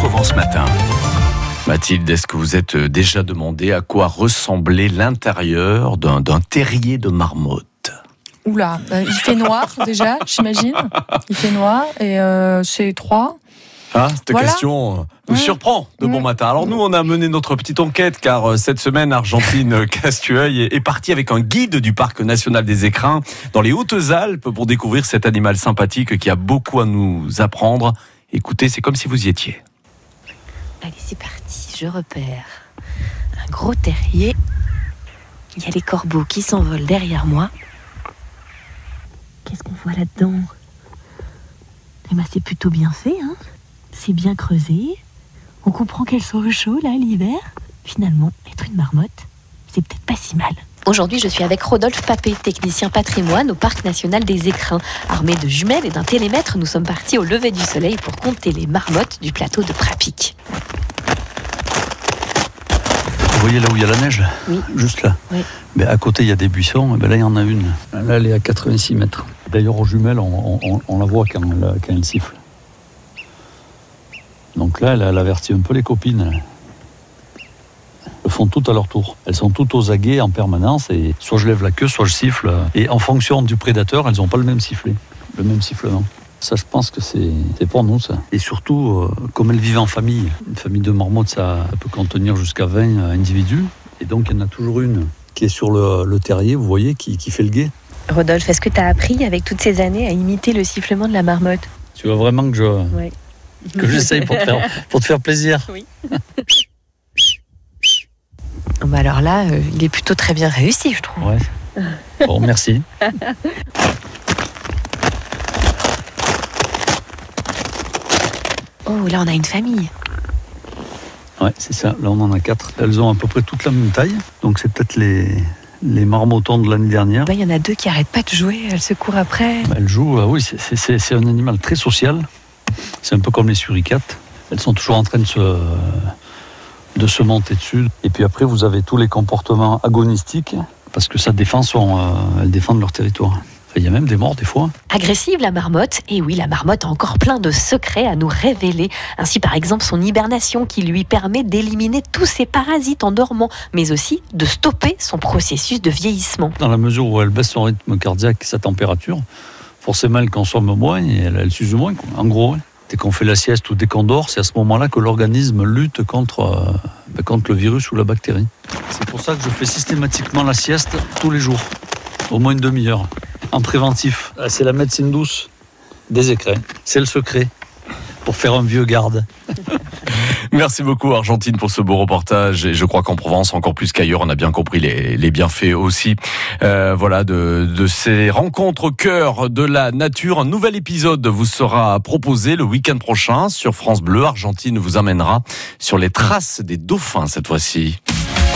Provence Matin. Mathilde, est-ce que vous êtes déjà demandé à quoi ressemblait l'intérieur d'un terrier de marmotte? Oula, euh, il fait noir déjà, j'imagine. Il fait noir et euh, c'est étroit. Ah, cette Voilà. question nous surprend de bon matin. Alors nous, on a mené notre petite enquête car euh, cette semaine, Argentine Castueil est est partie avec un guide du Parc National des Écrins dans les Hautes-Alpes pour découvrir cet animal sympathique qui a beaucoup à nous apprendre. Écoutez, c'est comme si vous y étiez. Allez, c'est parti, je repère un gros terrier. Il y a les corbeaux qui s'envolent derrière moi. Qu'est-ce qu'on voit là-dedans? Eh ben, c'est plutôt bien fait, hein C'est bien creusé. On comprend qu'elles sont au chaud, là, l'hiver. Finalement, être une marmotte, c'est peut-être pas si mal. Aujourd'hui, je suis avec Rodolphe Papé, technicien patrimoine au Parc national des Écrins. Armé de jumelles et d'un télémètre, nous sommes partis au lever du soleil pour compter les marmottes du plateau de Prapic. Vous voyez là où il y a la neige Oui. Juste là. Oui. Ben, à côté, il y a des buissons. Et ben là, il y en a une. Là, elle est à 86 mètres. D'ailleurs, aux jumelles, on, on- on la voit quand, elle- quand elle siffle. Donc là, elle, elle avertit un peu les copines. Font toutes à leur tour. Elles sont toutes aux aguets en permanence. Et soit je lève la queue, soit je siffle. Et en fonction du prédateur, elles n'ont pas le même sifflet, le même sifflement. Ça, je pense que c'est pour nous, ça. Et surtout, euh, comme elles vivent en famille, une famille de marmottes, ça, ça peut contenir jusqu'à 20 individus. Et donc, il y en a toujours une qui est sur le, le terrier, vous voyez, qui, qui fait le guet. Rodolphe, est-ce que tu as appris avec toutes ces années à imiter le sifflement de la marmotte? Tu veux vraiment que je Oui. que j'essaye pour, pour te faire plaisir? Bah alors là, euh, il est plutôt très bien réussi, je trouve. Ouais. Bon, merci. Oh, là, on a une famille. Ouais, c'est ça. Là, on en a quatre. Elles ont à peu près toute la même taille. Donc, c'est peut-être les, les marmottons de l'année dernière. Là, il y en a deux qui arrêtent pas de jouer, elles se courent après. Elles jouent, ah oui, c'est un animal très social. C'est un peu comme les suricates. Elles sont toujours en train de se, de se monter dessus. Et puis après, vous avez tous les comportements agonistiques, parce que ça défend son, euh, elles défendent leur territoire. Il y a même des morts des fois. Agressive, la marmotte. Et oui, la marmotte a encore plein de secrets à nous révéler. Ainsi, par exemple, son hibernation qui lui permet d'éliminer tous ses parasites en dormant, mais aussi de stopper son processus de vieillissement. Dans la mesure où elle baisse son rythme cardiaque et sa température, forcément elle consomme moins et elle, elle s'use moins. quoi. En gros. Dès qu'on fait la sieste ou dès qu'on dort, c'est à ce moment-là que l'organisme lutte contre, euh, ben, contre le virus ou la bactérie. C'est pour ça que je fais systématiquement la sieste tous les jours, au moins une demi-heure, en préventif. Ah, C'est la médecine douce des écrans. C'est le secret pour faire un vieux garde. Merci beaucoup Argentine pour ce beau reportage et je crois qu'en Provence encore plus qu'ailleurs on a bien compris les, bienfaits aussi euh, voilà de, de ces rencontres au cœur de la nature. Un nouvel épisode vous sera proposé le week-end prochain sur France Bleu. Argentine vous amènera sur les traces des dauphins cette fois-ci.